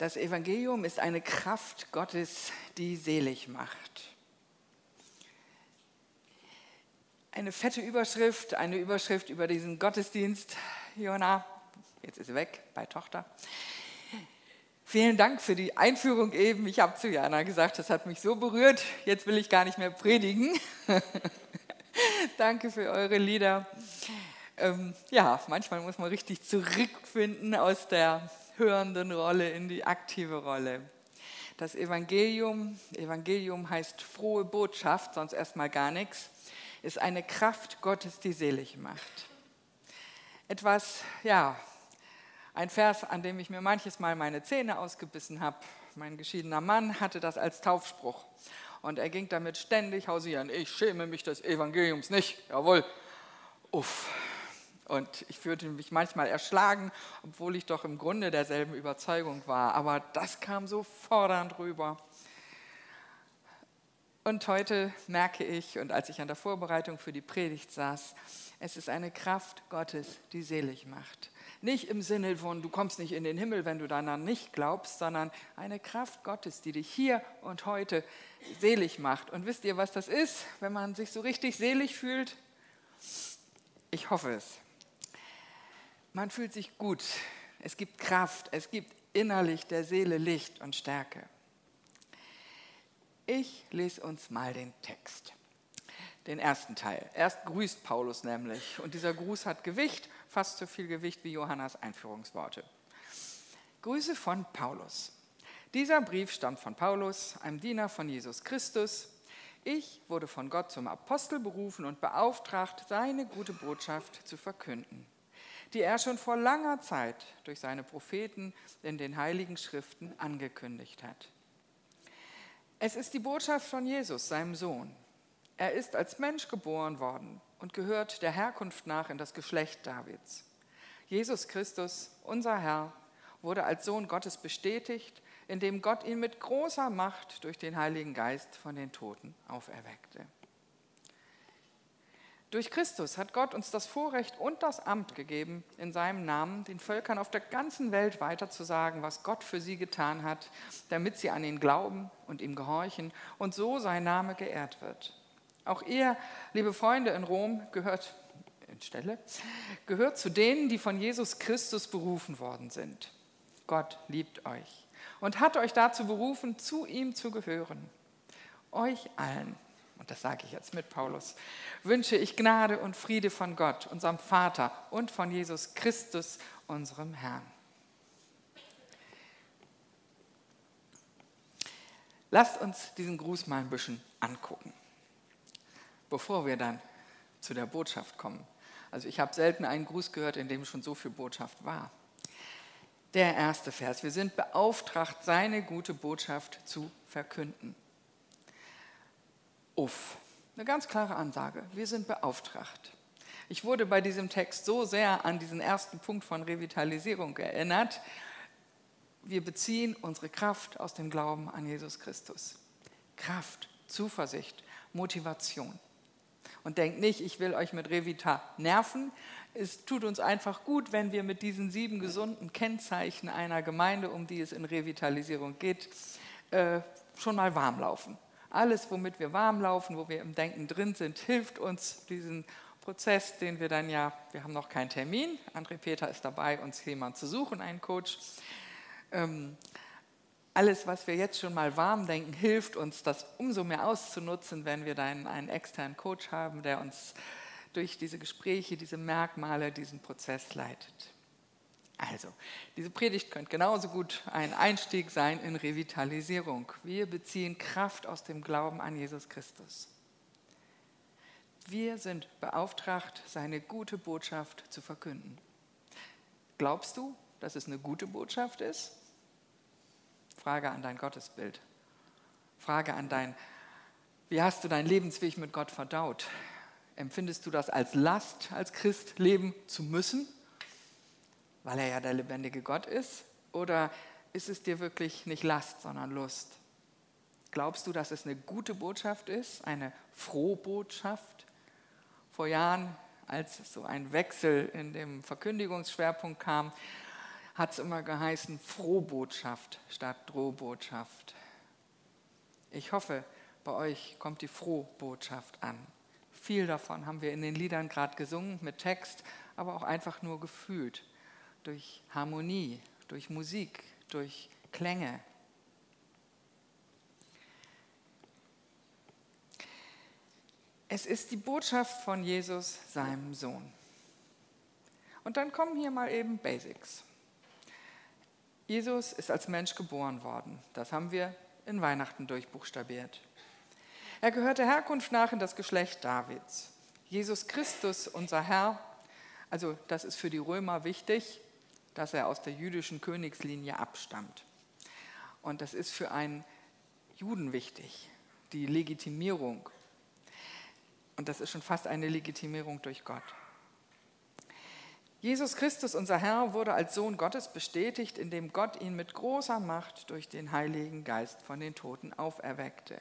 Das Evangelium ist eine Kraft Gottes, die selig macht. Eine fette Überschrift, eine Überschrift über diesen Gottesdienst. Jona, jetzt ist sie weg bei Tochter. Vielen Dank für die Einführung eben. Ich habe zu Jana gesagt, das hat mich so berührt. Jetzt will ich gar nicht mehr predigen. Danke für eure Lieder. Ähm, ja, manchmal muss man richtig zurückfinden aus der hörenden Rolle in die aktive Rolle. Das Evangelium, Evangelium heißt frohe Botschaft, sonst erstmal gar nichts, ist eine Kraft Gottes, die selig macht. Etwas, ja, ein Vers, an dem ich mir manches Mal meine Zähne ausgebissen habe. Mein geschiedener Mann hatte das als Taufspruch. Und er ging damit ständig hausieren. Ich schäme mich des Evangeliums nicht. Jawohl. Uff. Und ich fühlte mich manchmal erschlagen, obwohl ich doch im Grunde derselben Überzeugung war. Aber das kam so fordernd rüber. Und heute merke ich, und als ich an der Vorbereitung für die Predigt saß, es ist eine Kraft Gottes, die selig macht. Nicht im Sinne von, du kommst nicht in den Himmel, wenn du daran nicht glaubst, sondern eine Kraft Gottes, die dich hier und heute selig macht. Und wisst ihr, was das ist, wenn man sich so richtig selig fühlt? Ich hoffe es man fühlt sich gut, es gibt Kraft, es gibt innerlich der Seele Licht und Stärke. Ich lese uns mal den Text, den ersten Teil. Erst grüßt Paulus nämlich und dieser Gruß hat Gewicht, fast so viel Gewicht wie Johannas Einführungsworte. Grüße von Paulus. Dieser Brief stammt von Paulus, einem Diener von Jesus Christus. Ich wurde von Gott zum Apostel berufen und beauftragt, seine gute Botschaft zu verkünden die er schon vor langer Zeit durch seine Propheten in den heiligen Schriften angekündigt hat. Es ist die Botschaft von Jesus, seinem Sohn. Er ist als Mensch geboren worden und gehört der Herkunft nach in das Geschlecht Davids. Jesus Christus, unser Herr, wurde als Sohn Gottes bestätigt, indem Gott ihn mit großer Macht durch den Heiligen Geist von den Toten auferweckte. Durch Christus hat Gott uns das Vorrecht und das Amt gegeben, in seinem Namen den Völkern auf der ganzen Welt weiterzusagen, was Gott für sie getan hat, damit sie an ihn glauben und ihm gehorchen und so sein Name geehrt wird. Auch ihr, liebe Freunde in Rom, gehört, in Stelle, gehört zu denen, die von Jesus Christus berufen worden sind. Gott liebt euch und hat euch dazu berufen, zu ihm zu gehören. Euch allen und das sage ich jetzt mit Paulus, wünsche ich Gnade und Friede von Gott, unserem Vater und von Jesus Christus, unserem Herrn. Lasst uns diesen Gruß mal ein bisschen angucken, bevor wir dann zu der Botschaft kommen. Also ich habe selten einen Gruß gehört, in dem schon so viel Botschaft war. Der erste Vers. Wir sind beauftragt, seine gute Botschaft zu verkünden. Uff, eine ganz klare Ansage. Wir sind beauftragt. Ich wurde bei diesem Text so sehr an diesen ersten Punkt von Revitalisierung erinnert. Wir beziehen unsere Kraft aus dem Glauben an Jesus Christus. Kraft, Zuversicht, Motivation. Und denkt nicht, ich will euch mit Revita nerven. Es tut uns einfach gut, wenn wir mit diesen sieben gesunden Kennzeichen einer Gemeinde, um die es in Revitalisierung geht, äh, schon mal warm laufen. Alles, womit wir warm laufen, wo wir im Denken drin sind, hilft uns diesen Prozess, den wir dann ja, wir haben noch keinen Termin. André Peter ist dabei, uns jemanden zu suchen, einen Coach. Ähm, alles, was wir jetzt schon mal warm denken, hilft uns, das umso mehr auszunutzen, wenn wir dann einen externen Coach haben, der uns durch diese Gespräche, diese Merkmale, diesen Prozess leitet. Also, diese Predigt könnte genauso gut ein Einstieg sein in Revitalisierung. Wir beziehen Kraft aus dem Glauben an Jesus Christus. Wir sind beauftragt, seine gute Botschaft zu verkünden. Glaubst du, dass es eine gute Botschaft ist? Frage an dein Gottesbild. Frage an dein, wie hast du deinen Lebensweg mit Gott verdaut? Empfindest du das als Last, als Christ leben zu müssen? Weil er ja der lebendige Gott ist? Oder ist es dir wirklich nicht Last, sondern Lust? Glaubst du, dass es eine gute Botschaft ist, eine frohe Botschaft? Vor Jahren, als so ein Wechsel in dem Verkündigungsschwerpunkt kam, hat es immer geheißen, Frohbotschaft statt Drohbotschaft. Ich hoffe, bei euch kommt die Frohbotschaft an. Viel davon haben wir in den Liedern gerade gesungen mit Text, aber auch einfach nur gefühlt. Durch Harmonie, durch Musik, durch Klänge. Es ist die Botschaft von Jesus, seinem Sohn. Und dann kommen hier mal eben Basics. Jesus ist als Mensch geboren worden. Das haben wir in Weihnachten durchbuchstabiert. Er gehört der Herkunft nach in das Geschlecht Davids. Jesus Christus, unser Herr, also das ist für die Römer wichtig, dass er aus der jüdischen Königslinie abstammt. Und das ist für einen Juden wichtig, die Legitimierung. Und das ist schon fast eine Legitimierung durch Gott. Jesus Christus, unser Herr, wurde als Sohn Gottes bestätigt, indem Gott ihn mit großer Macht durch den Heiligen Geist von den Toten auferweckte.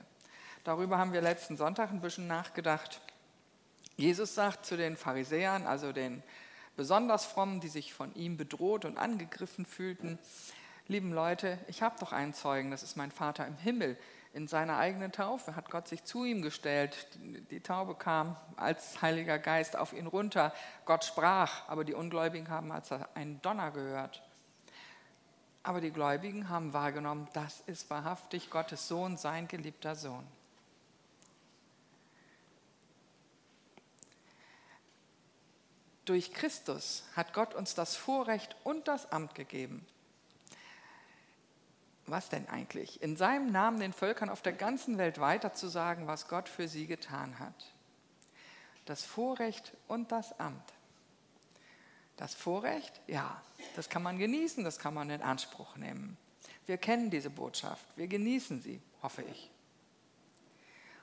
Darüber haben wir letzten Sonntag ein bisschen nachgedacht. Jesus sagt zu den Pharisäern, also den besonders frommen, die sich von ihm bedroht und angegriffen fühlten, lieben Leute, ich habe doch einen Zeugen, das ist mein Vater im Himmel in seiner eigenen Taufe hat Gott sich zu ihm gestellt. Die Taube kam als Heiliger Geist auf ihn runter. Gott sprach, aber die Ungläubigen haben als einen Donner gehört. Aber die Gläubigen haben wahrgenommen, das ist wahrhaftig Gottes Sohn, sein geliebter Sohn. Durch Christus hat Gott uns das Vorrecht und das Amt gegeben, was denn eigentlich? In seinem Namen den Völkern auf der ganzen Welt weiterzusagen, was Gott für sie getan hat. Das Vorrecht und das Amt. Das Vorrecht, ja, das kann man genießen, das kann man in Anspruch nehmen. Wir kennen diese Botschaft, wir genießen sie, hoffe ich.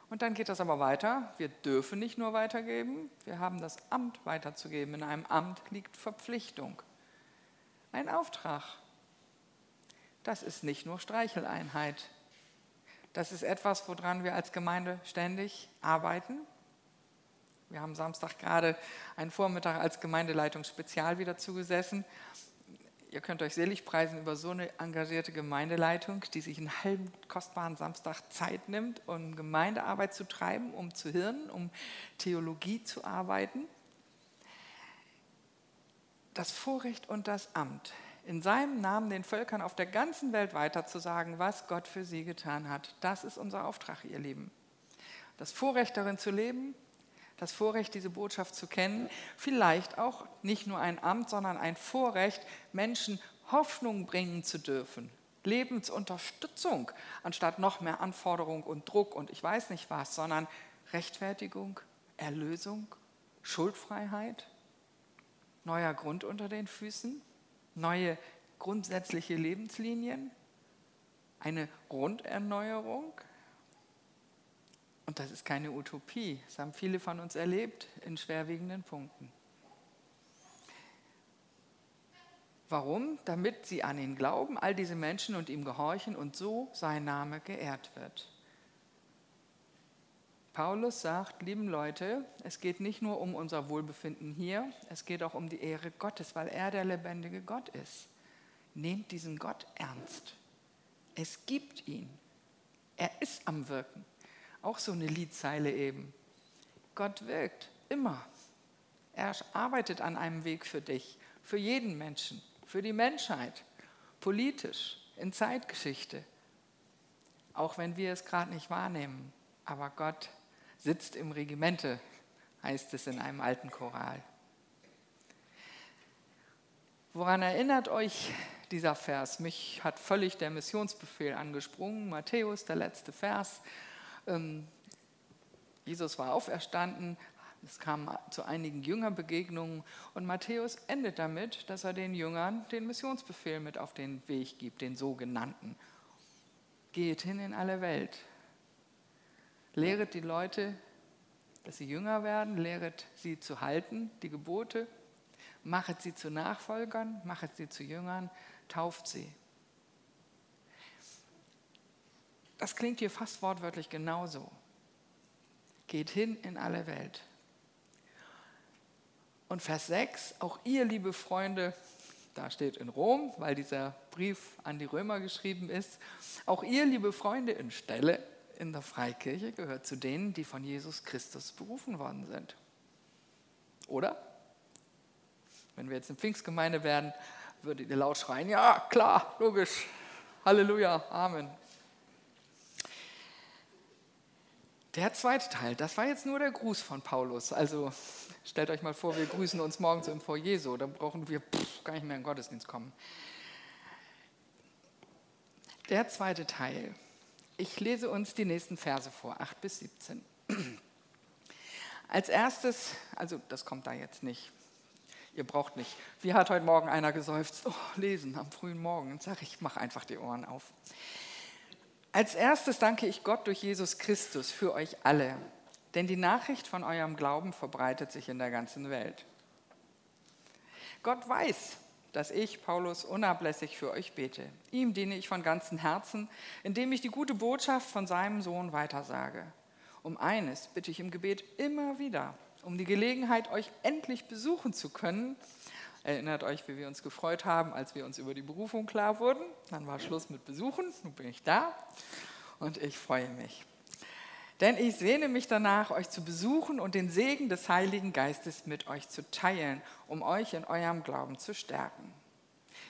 Und dann geht das aber weiter. Wir dürfen nicht nur weitergeben, wir haben das Amt weiterzugeben. In einem Amt liegt Verpflichtung, ein Auftrag, das ist nicht nur Streicheleinheit. Das ist etwas, woran wir als Gemeinde ständig arbeiten. Wir haben Samstag gerade einen Vormittag als Gemeindeleitung spezial wieder zugesessen. Ihr könnt euch selig preisen über so eine engagierte Gemeindeleitung, die sich einen halben kostbaren Samstag Zeit nimmt, um Gemeindearbeit zu treiben, um zu hirnen, um Theologie zu arbeiten. Das Vorrecht und das Amt in seinem Namen den Völkern auf der ganzen Welt weiterzusagen, was Gott für sie getan hat. Das ist unser Auftrag, ihr Lieben. Das Vorrecht darin zu leben, das Vorrecht, diese Botschaft zu kennen, vielleicht auch nicht nur ein Amt, sondern ein Vorrecht, Menschen Hoffnung bringen zu dürfen, Lebensunterstützung, anstatt noch mehr Anforderung und Druck und ich weiß nicht was, sondern Rechtfertigung, Erlösung, Schuldfreiheit, neuer Grund unter den Füßen neue grundsätzliche Lebenslinien, eine Grunderneuerung. Und das ist keine Utopie, das haben viele von uns erlebt in schwerwiegenden Punkten. Warum? Damit sie an ihn glauben, all diese Menschen und ihm gehorchen und so sein Name geehrt wird. Paulus sagt, lieben Leute, es geht nicht nur um unser Wohlbefinden hier, es geht auch um die Ehre Gottes, weil er der lebendige Gott ist. Nehmt diesen Gott ernst. Es gibt ihn. Er ist am Wirken. Auch so eine Liedzeile eben. Gott wirkt immer. Er arbeitet an einem Weg für dich, für jeden Menschen, für die Menschheit, politisch, in Zeitgeschichte. Auch wenn wir es gerade nicht wahrnehmen. Aber Gott sitzt im Regimente, heißt es in einem alten Choral. Woran erinnert euch dieser Vers? Mich hat völlig der Missionsbefehl angesprungen. Matthäus, der letzte Vers. Ähm, Jesus war auferstanden, es kam zu einigen Jüngerbegegnungen. Und Matthäus endet damit, dass er den Jüngern den Missionsbefehl mit auf den Weg gibt, den sogenannten. Geht hin in alle Welt, Lehret die Leute, dass sie jünger werden, lehret sie zu halten, die Gebote, machet sie zu Nachfolgern, machet sie zu Jüngern, tauft sie. Das klingt hier fast wortwörtlich genauso. Geht hin in alle Welt. Und Vers 6, auch ihr, liebe Freunde, da steht in Rom, weil dieser Brief an die Römer geschrieben ist. Auch ihr, liebe Freunde in Stelle in der Freikirche, gehört zu denen, die von Jesus Christus berufen worden sind. Oder? Wenn wir jetzt eine Pfingstgemeinde werden, würdet ihr laut schreien, ja, klar, logisch, Halleluja, Amen. Der zweite Teil, das war jetzt nur der Gruß von Paulus. Also stellt euch mal vor, wir grüßen uns morgens im Foyer so, dann brauchen wir pff, gar nicht mehr in den Gottesdienst kommen. Der zweite Teil. Ich lese uns die nächsten Verse vor, 8 bis 17. Als erstes, also das kommt da jetzt nicht, ihr braucht nicht. Wie hat heute Morgen einer geseufzt? Oh, lesen am frühen Morgen. Sage ich, mach einfach die Ohren auf. Als erstes danke ich Gott durch Jesus Christus für euch alle, denn die Nachricht von eurem Glauben verbreitet sich in der ganzen Welt. Gott weiß, dass ich, Paulus, unablässig für euch bete. Ihm diene ich von ganzem Herzen, indem ich die gute Botschaft von seinem Sohn weitersage. Um eines bitte ich im Gebet immer wieder, um die Gelegenheit, euch endlich besuchen zu können, Erinnert euch, wie wir uns gefreut haben, als wir uns über die Berufung klar wurden. Dann war Schluss mit Besuchen. Nun bin ich da und ich freue mich. Denn ich sehne mich danach, euch zu besuchen und den Segen des Heiligen Geistes mit euch zu teilen, um euch in eurem Glauben zu stärken.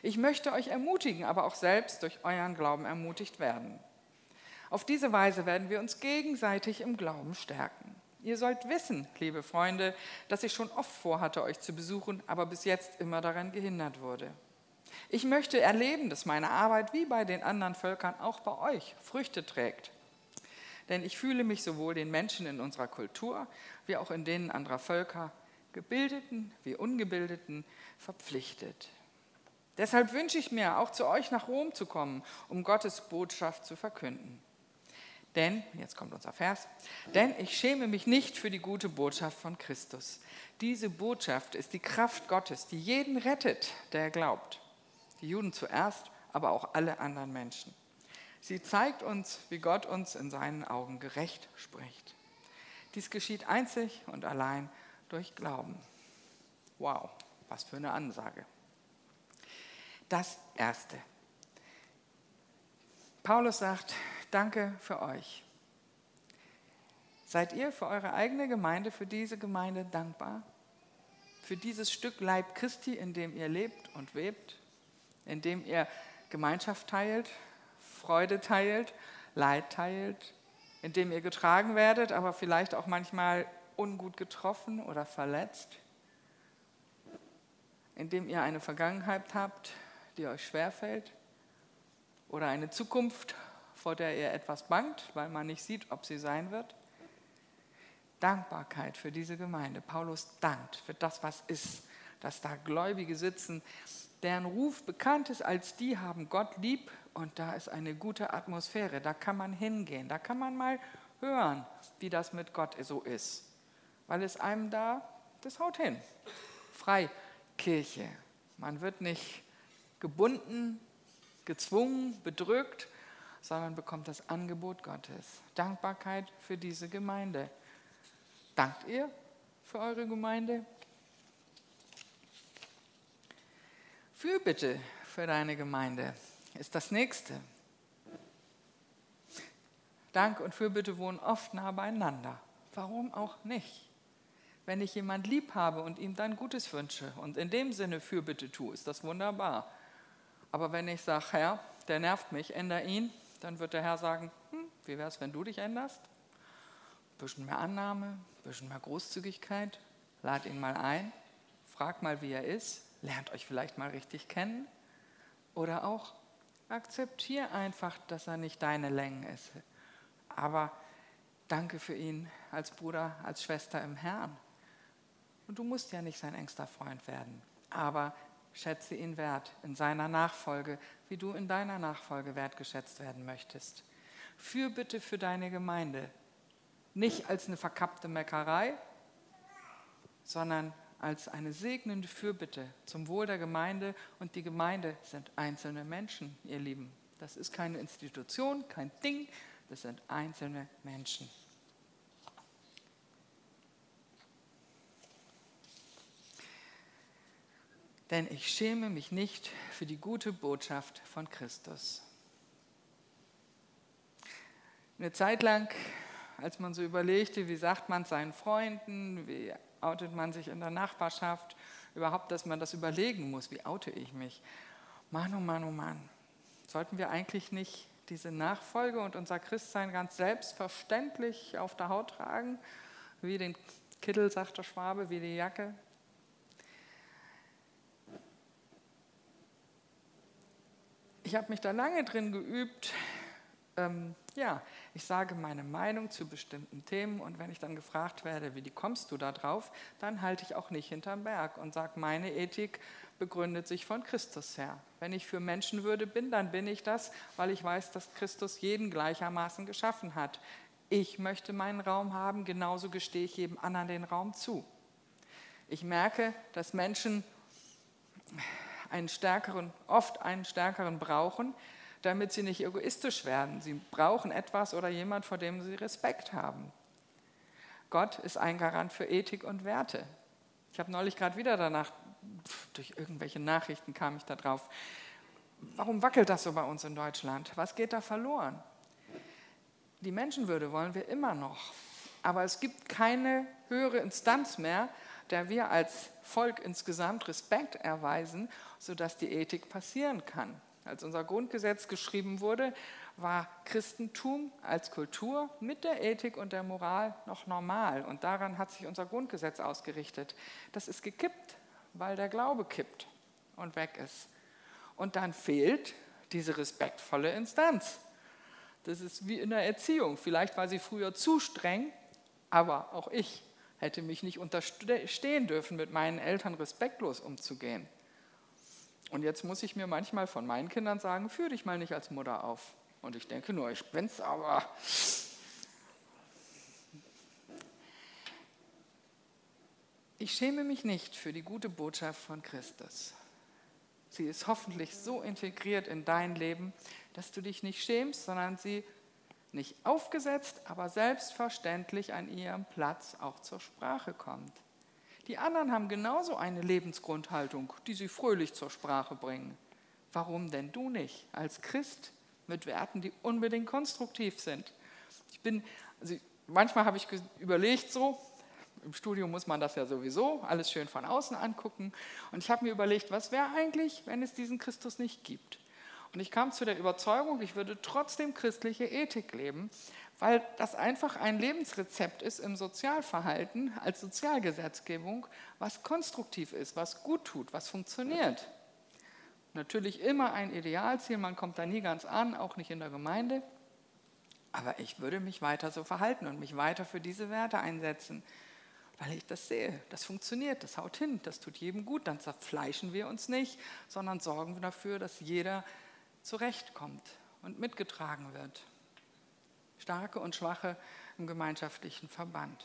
Ich möchte euch ermutigen, aber auch selbst durch euren Glauben ermutigt werden. Auf diese Weise werden wir uns gegenseitig im Glauben stärken. Ihr sollt wissen, liebe Freunde, dass ich schon oft vorhatte, euch zu besuchen, aber bis jetzt immer daran gehindert wurde. Ich möchte erleben, dass meine Arbeit wie bei den anderen Völkern auch bei euch Früchte trägt. Denn ich fühle mich sowohl den Menschen in unserer Kultur wie auch in denen anderer Völker, Gebildeten wie Ungebildeten, verpflichtet. Deshalb wünsche ich mir, auch zu euch nach Rom zu kommen, um Gottes Botschaft zu verkünden. Denn, jetzt kommt unser Vers, denn ich schäme mich nicht für die gute Botschaft von Christus. Diese Botschaft ist die Kraft Gottes, die jeden rettet, der glaubt. Die Juden zuerst, aber auch alle anderen Menschen. Sie zeigt uns, wie Gott uns in seinen Augen gerecht spricht. Dies geschieht einzig und allein durch Glauben. Wow, was für eine Ansage. Das Erste. Paulus sagt, danke für euch. Seid ihr für eure eigene Gemeinde, für diese Gemeinde dankbar? Für dieses Stück Leib Christi, in dem ihr lebt und webt, in dem ihr Gemeinschaft teilt, Freude teilt, Leid teilt, in dem ihr getragen werdet, aber vielleicht auch manchmal ungut getroffen oder verletzt, in dem ihr eine Vergangenheit habt, die euch schwerfällt oder eine Zukunft, vor der ihr etwas bangt, weil man nicht sieht, ob sie sein wird. Dankbarkeit für diese Gemeinde. Paulus dankt für das, was ist, dass da Gläubige sitzen, deren Ruf bekannt ist als die haben Gott lieb und da ist eine gute Atmosphäre. Da kann man hingehen, da kann man mal hören, wie das mit Gott so ist. Weil es einem da, das haut hin. Freikirche. Man wird nicht gebunden, gezwungen, bedrückt, sondern bekommt das Angebot Gottes. Dankbarkeit für diese Gemeinde. Dankt ihr für eure Gemeinde? Fürbitte für deine Gemeinde ist das nächste. Dank und Fürbitte wohnen oft nah beieinander. Warum auch nicht? Wenn ich jemand lieb habe und ihm dann Gutes wünsche und in dem Sinne Fürbitte tue, ist das wunderbar. Aber wenn ich sage, Herr, der nervt mich, ändere ihn, dann wird der Herr sagen, hm, wie wäre es, wenn du dich änderst? Ein bisschen mehr Annahme, ein bisschen mehr Großzügigkeit, lad ihn mal ein, frag mal, wie er ist, lernt euch vielleicht mal richtig kennen. Oder auch akzeptier einfach, dass er nicht deine Längen ist. Aber danke für ihn als Bruder, als Schwester im Herrn. Und du musst ja nicht sein engster Freund werden. Aber schätze ihn wert in seiner Nachfolge, wie du in deiner Nachfolge wertgeschätzt werden möchtest. Für bitte für deine Gemeinde. Nicht als eine verkappte Meckerei, sondern als eine segnende Fürbitte zum Wohl der Gemeinde. Und die Gemeinde sind einzelne Menschen, ihr Lieben. Das ist keine Institution, kein Ding, das sind einzelne Menschen. Denn ich schäme mich nicht für die gute Botschaft von Christus. Eine Zeit lang, als man so überlegte, wie sagt man seinen Freunden, wie outet man sich in der Nachbarschaft, überhaupt, dass man das überlegen muss, wie oute ich mich. Mann, oh Mann, oh Mann, sollten wir eigentlich nicht diese Nachfolge und unser Christsein ganz selbstverständlich auf der Haut tragen, wie den Kittel, sagt der Schwabe, wie die Jacke? Ich habe mich da lange drin geübt, ähm, ja, ich sage meine Meinung zu bestimmten Themen und wenn ich dann gefragt werde, wie kommst du da drauf, dann halte ich auch nicht hinterm Berg und sage, meine Ethik begründet sich von Christus her. Wenn ich für Menschenwürde bin, dann bin ich das, weil ich weiß, dass Christus jeden gleichermaßen geschaffen hat. Ich möchte meinen Raum haben, genauso gestehe ich jedem anderen den Raum zu. Ich merke, dass Menschen einen stärkeren, oft einen stärkeren brauchen, damit sie nicht egoistisch werden. Sie brauchen etwas oder jemand, vor dem sie Respekt haben. Gott ist ein Garant für Ethik und Werte. Ich habe neulich gerade wieder danach, durch irgendwelche Nachrichten kam ich da drauf, warum wackelt das so bei uns in Deutschland? Was geht da verloren? Die Menschenwürde wollen wir immer noch, aber es gibt keine höhere Instanz mehr, der wir als Volk insgesamt Respekt erweisen, sodass die Ethik passieren kann. Als unser Grundgesetz geschrieben wurde, war Christentum als Kultur mit der Ethik und der Moral noch normal. Und daran hat sich unser Grundgesetz ausgerichtet. Das ist gekippt, weil der Glaube kippt und weg ist. Und dann fehlt diese respektvolle Instanz. Das ist wie in der Erziehung. Vielleicht war sie früher zu streng, aber auch ich hätte mich nicht unterstehen dürfen, mit meinen Eltern respektlos umzugehen. Und jetzt muss ich mir manchmal von meinen Kindern sagen, führe dich mal nicht als Mutter auf. Und ich denke nur, ich bin's aber. Ich schäme mich nicht für die gute Botschaft von Christus. Sie ist hoffentlich so integriert in dein Leben, dass du dich nicht schämst, sondern sie nicht aufgesetzt, aber selbstverständlich an ihrem Platz auch zur Sprache kommt. Die anderen haben genauso eine Lebensgrundhaltung, die sie fröhlich zur Sprache bringen. Warum denn du nicht als Christ mit Werten, die unbedingt konstruktiv sind? Ich bin, also manchmal habe ich überlegt so, im Studium muss man das ja sowieso alles schön von außen angucken. Und ich habe mir überlegt, was wäre eigentlich, wenn es diesen Christus nicht gibt? Und ich kam zu der Überzeugung, ich würde trotzdem christliche Ethik leben, weil das einfach ein Lebensrezept ist im Sozialverhalten als Sozialgesetzgebung, was konstruktiv ist, was gut tut, was funktioniert. Natürlich immer ein Idealziel, man kommt da nie ganz an, auch nicht in der Gemeinde. Aber ich würde mich weiter so verhalten und mich weiter für diese Werte einsetzen, weil ich das sehe. Das funktioniert, das haut hin, das tut jedem gut. Dann zerfleischen wir uns nicht, sondern sorgen dafür, dass jeder zurechtkommt und mitgetragen wird. Starke und Schwache im gemeinschaftlichen Verband.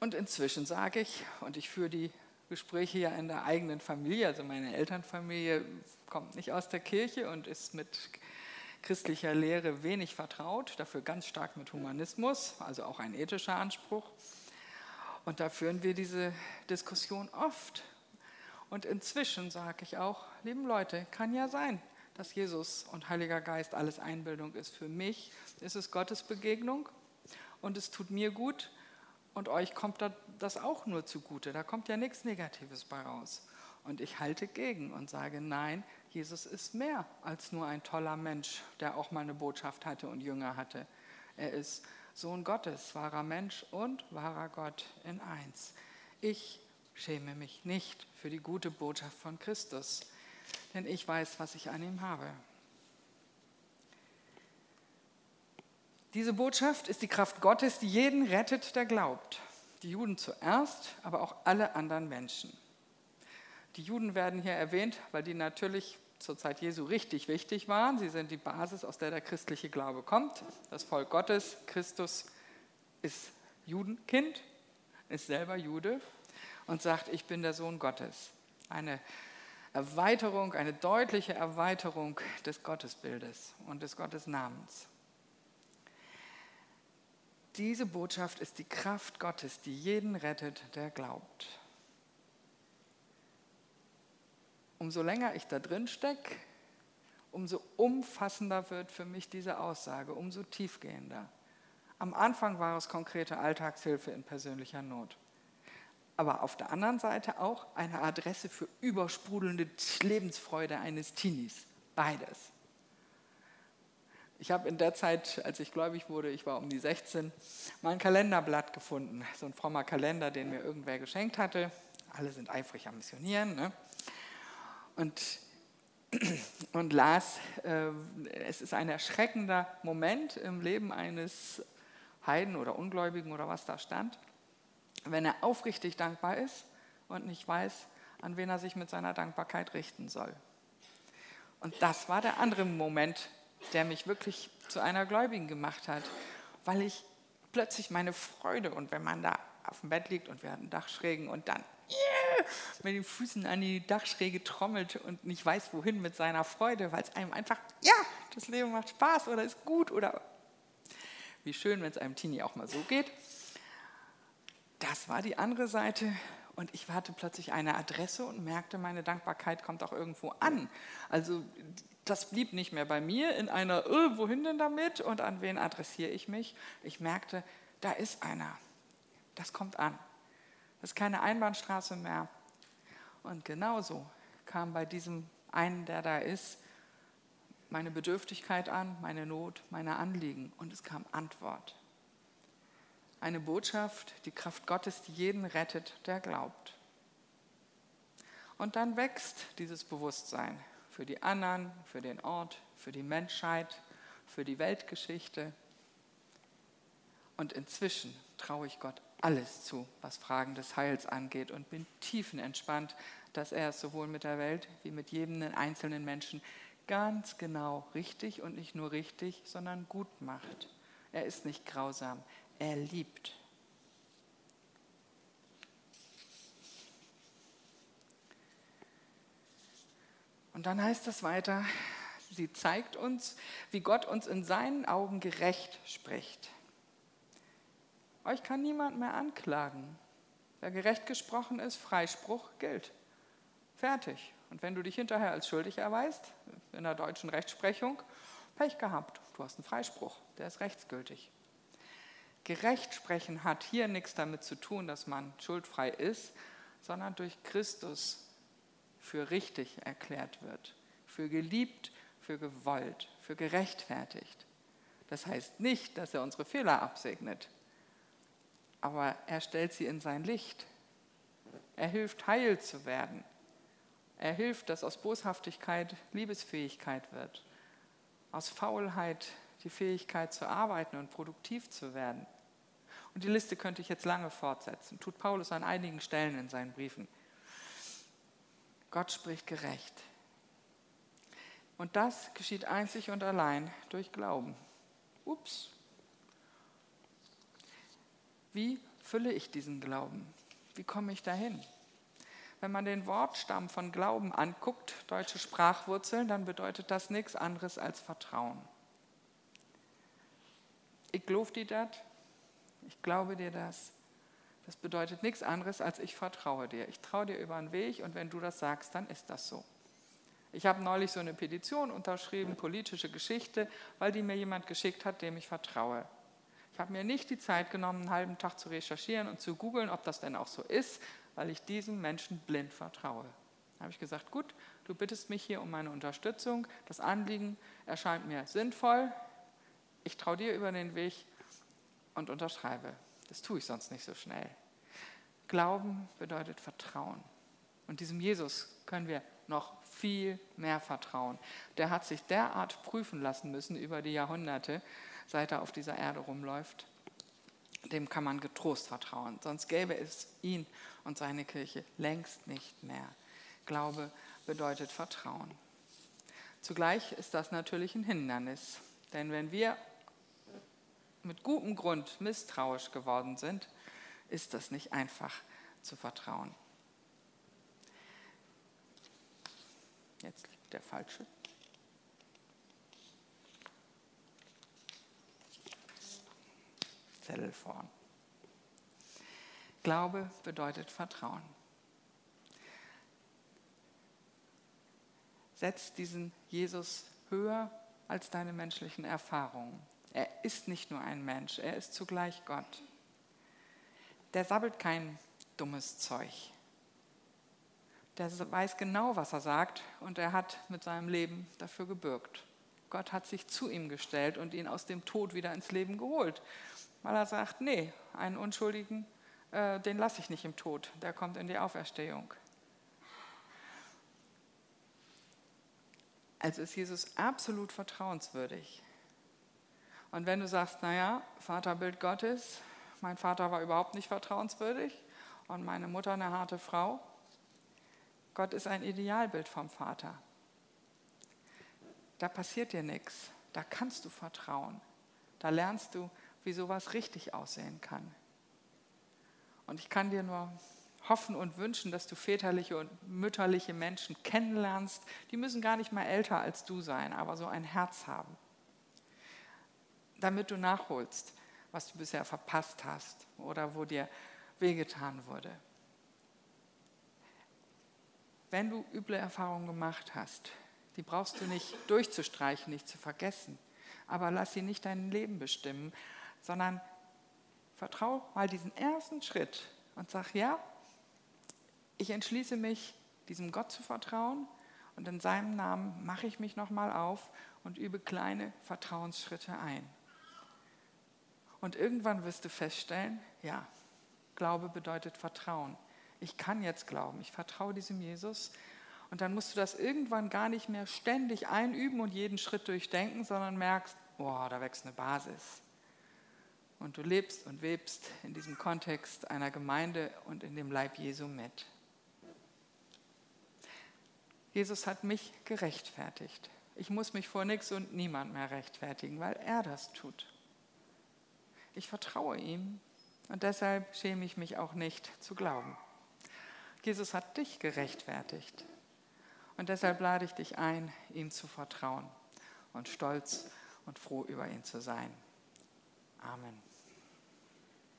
Und inzwischen sage ich, und ich führe die Gespräche ja in der eigenen Familie, also meine Elternfamilie kommt nicht aus der Kirche und ist mit christlicher Lehre wenig vertraut, dafür ganz stark mit Humanismus, also auch ein ethischer Anspruch. Und da führen wir diese Diskussion oft. Und inzwischen sage ich auch, lieben Leute, kann ja sein, dass Jesus und Heiliger Geist alles Einbildung ist. Für mich ist es Gottes Begegnung und es tut mir gut und euch kommt das auch nur zugute. Da kommt ja nichts Negatives bei raus. Und ich halte gegen und sage, nein, Jesus ist mehr als nur ein toller Mensch, der auch mal eine Botschaft hatte und Jünger hatte. Er ist Sohn Gottes, wahrer Mensch und wahrer Gott in eins. Ich schäme mich nicht für die gute Botschaft von Christus denn ich weiß, was ich an ihm habe. Diese Botschaft ist die Kraft Gottes, die jeden rettet, der glaubt. Die Juden zuerst, aber auch alle anderen Menschen. Die Juden werden hier erwähnt, weil die natürlich zur Zeit Jesu richtig wichtig waren. Sie sind die Basis, aus der der christliche Glaube kommt. Das Volk Gottes, Christus ist Judenkind, ist selber Jude und sagt, ich bin der Sohn Gottes. Eine Erweiterung, eine deutliche Erweiterung des Gottesbildes und des Gottesnamens. Diese Botschaft ist die Kraft Gottes, die jeden rettet, der glaubt. Umso länger ich da drin stecke, umso umfassender wird für mich diese Aussage, umso tiefgehender. Am Anfang war es konkrete Alltagshilfe in persönlicher Not. Aber auf der anderen Seite auch eine Adresse für übersprudelnde Lebensfreude eines Teenies. Beides. Ich habe in der Zeit, als ich gläubig wurde, ich war um die 16, mein Kalenderblatt gefunden. So ein frommer Kalender, den mir irgendwer geschenkt hatte. Alle sind eifrig am Missionieren. Ne? Und, und las, äh, es ist ein erschreckender Moment im Leben eines Heiden oder Ungläubigen oder was da stand, wenn er aufrichtig dankbar ist und nicht weiß, an wen er sich mit seiner Dankbarkeit richten soll. Und das war der andere Moment, der mich wirklich zu einer Gläubigen gemacht hat, weil ich plötzlich meine Freude und wenn man da auf dem Bett liegt und wir hatten Dachschrägen und dann yeah, mit den Füßen an die Dachschräge trommelt und nicht weiß, wohin mit seiner Freude, weil es einem einfach, ja, das Leben macht Spaß oder ist gut oder wie schön, wenn es einem Teenie auch mal so geht. Das war die andere Seite und ich hatte plötzlich eine Adresse und merkte, meine Dankbarkeit kommt auch irgendwo an. Also das blieb nicht mehr bei mir in einer, oh, wohin denn damit und an wen adressiere ich mich. Ich merkte, da ist einer. Das kommt an. Das ist keine Einbahnstraße mehr. Und genauso kam bei diesem einen, der da ist, meine Bedürftigkeit an, meine Not, meine Anliegen und es kam Antwort. Eine Botschaft, die Kraft Gottes, die jeden rettet, der glaubt. Und dann wächst dieses Bewusstsein für die anderen, für den Ort, für die Menschheit, für die Weltgeschichte. Und inzwischen traue ich Gott alles zu, was Fragen des Heils angeht und bin tiefenentspannt, dass er es sowohl mit der Welt wie mit jedem einzelnen Menschen ganz genau richtig und nicht nur richtig, sondern gut macht. Er ist nicht grausam, er liebt. Und dann heißt es weiter, sie zeigt uns, wie Gott uns in seinen Augen gerecht spricht. Euch kann niemand mehr anklagen. Wer gerecht gesprochen ist, Freispruch gilt. Fertig. Und wenn du dich hinterher als schuldig erweist, in der deutschen Rechtsprechung, Pech gehabt. Du hast einen Freispruch, der ist rechtsgültig. Gerecht sprechen hat hier nichts damit zu tun, dass man schuldfrei ist, sondern durch Christus für richtig erklärt wird, für geliebt, für gewollt, für gerechtfertigt. Das heißt nicht, dass er unsere Fehler absegnet, aber er stellt sie in sein Licht. Er hilft, heil zu werden. Er hilft, dass aus Boshaftigkeit Liebesfähigkeit wird, aus Faulheit die Fähigkeit zu arbeiten und produktiv zu werden. Und die Liste könnte ich jetzt lange fortsetzen, tut Paulus an einigen Stellen in seinen Briefen. Gott spricht gerecht. Und das geschieht einzig und allein durch Glauben. Ups. Wie fülle ich diesen Glauben? Wie komme ich dahin? Wenn man den Wortstamm von Glauben anguckt, deutsche Sprachwurzeln, dann bedeutet das nichts anderes als Vertrauen. Ich glaube dir das, ich glaube dir das. Das bedeutet nichts anderes als ich vertraue dir. Ich traue dir über den Weg und wenn du das sagst, dann ist das so. Ich habe neulich so eine Petition unterschrieben, politische Geschichte, weil die mir jemand geschickt hat, dem ich vertraue. Ich habe mir nicht die Zeit genommen, einen halben Tag zu recherchieren und zu googeln, ob das denn auch so ist, weil ich diesem Menschen blind vertraue. Da habe ich gesagt, gut, du bittest mich hier um meine Unterstützung. Das Anliegen erscheint mir sinnvoll. Ich traue dir über den Weg und unterschreibe. Das tue ich sonst nicht so schnell. Glauben bedeutet Vertrauen. Und diesem Jesus können wir noch viel mehr vertrauen. Der hat sich derart prüfen lassen müssen über die Jahrhunderte, seit er auf dieser Erde rumläuft. Dem kann man getrost vertrauen. Sonst gäbe es ihn und seine Kirche längst nicht mehr. Glaube bedeutet Vertrauen. Zugleich ist das natürlich ein Hindernis. Denn wenn wir mit gutem Grund misstrauisch geworden sind, ist das nicht einfach zu vertrauen. Jetzt liegt der falsche. Notizzettel vorn. Glaube bedeutet Vertrauen. Setz diesen Jesus höher als deine menschlichen Erfahrungen. Er ist nicht nur ein Mensch, er ist zugleich Gott. Der sabbelt kein dummes Zeug. Der weiß genau, was er sagt und er hat mit seinem Leben dafür gebürgt. Gott hat sich zu ihm gestellt und ihn aus dem Tod wieder ins Leben geholt, weil er sagt, nee, einen Unschuldigen, äh, den lasse ich nicht im Tod, der kommt in die Auferstehung. Also ist Jesus absolut vertrauenswürdig. Und wenn du sagst, naja, Vaterbild Gottes, mein Vater war überhaupt nicht vertrauenswürdig und meine Mutter eine harte Frau, Gott ist ein Idealbild vom Vater. Da passiert dir nichts, da kannst du vertrauen. Da lernst du, wie sowas richtig aussehen kann. Und ich kann dir nur hoffen und wünschen, dass du väterliche und mütterliche Menschen kennenlernst. Die müssen gar nicht mal älter als du sein, aber so ein Herz haben. Damit du nachholst, was du bisher verpasst hast oder wo dir wehgetan wurde. Wenn du üble Erfahrungen gemacht hast, die brauchst du nicht durchzustreichen, nicht zu vergessen, aber lass sie nicht dein Leben bestimmen, sondern vertrau mal diesen ersten Schritt und sag, ja, ich entschließe mich, diesem Gott zu vertrauen und in seinem Namen mache ich mich nochmal auf und übe kleine Vertrauensschritte ein. Und irgendwann wirst du feststellen, ja, Glaube bedeutet Vertrauen. Ich kann jetzt glauben, ich vertraue diesem Jesus. Und dann musst du das irgendwann gar nicht mehr ständig einüben und jeden Schritt durchdenken, sondern merkst, boah, da wächst eine Basis. Und du lebst und webst in diesem Kontext einer Gemeinde und in dem Leib Jesu mit. Jesus hat mich gerechtfertigt. Ich muss mich vor nichts und niemand mehr rechtfertigen, weil er das tut. Ich vertraue ihm und deshalb schäme ich mich auch nicht zu glauben. Jesus hat dich gerechtfertigt und deshalb lade ich dich ein, ihm zu vertrauen und stolz und froh über ihn zu sein. Amen.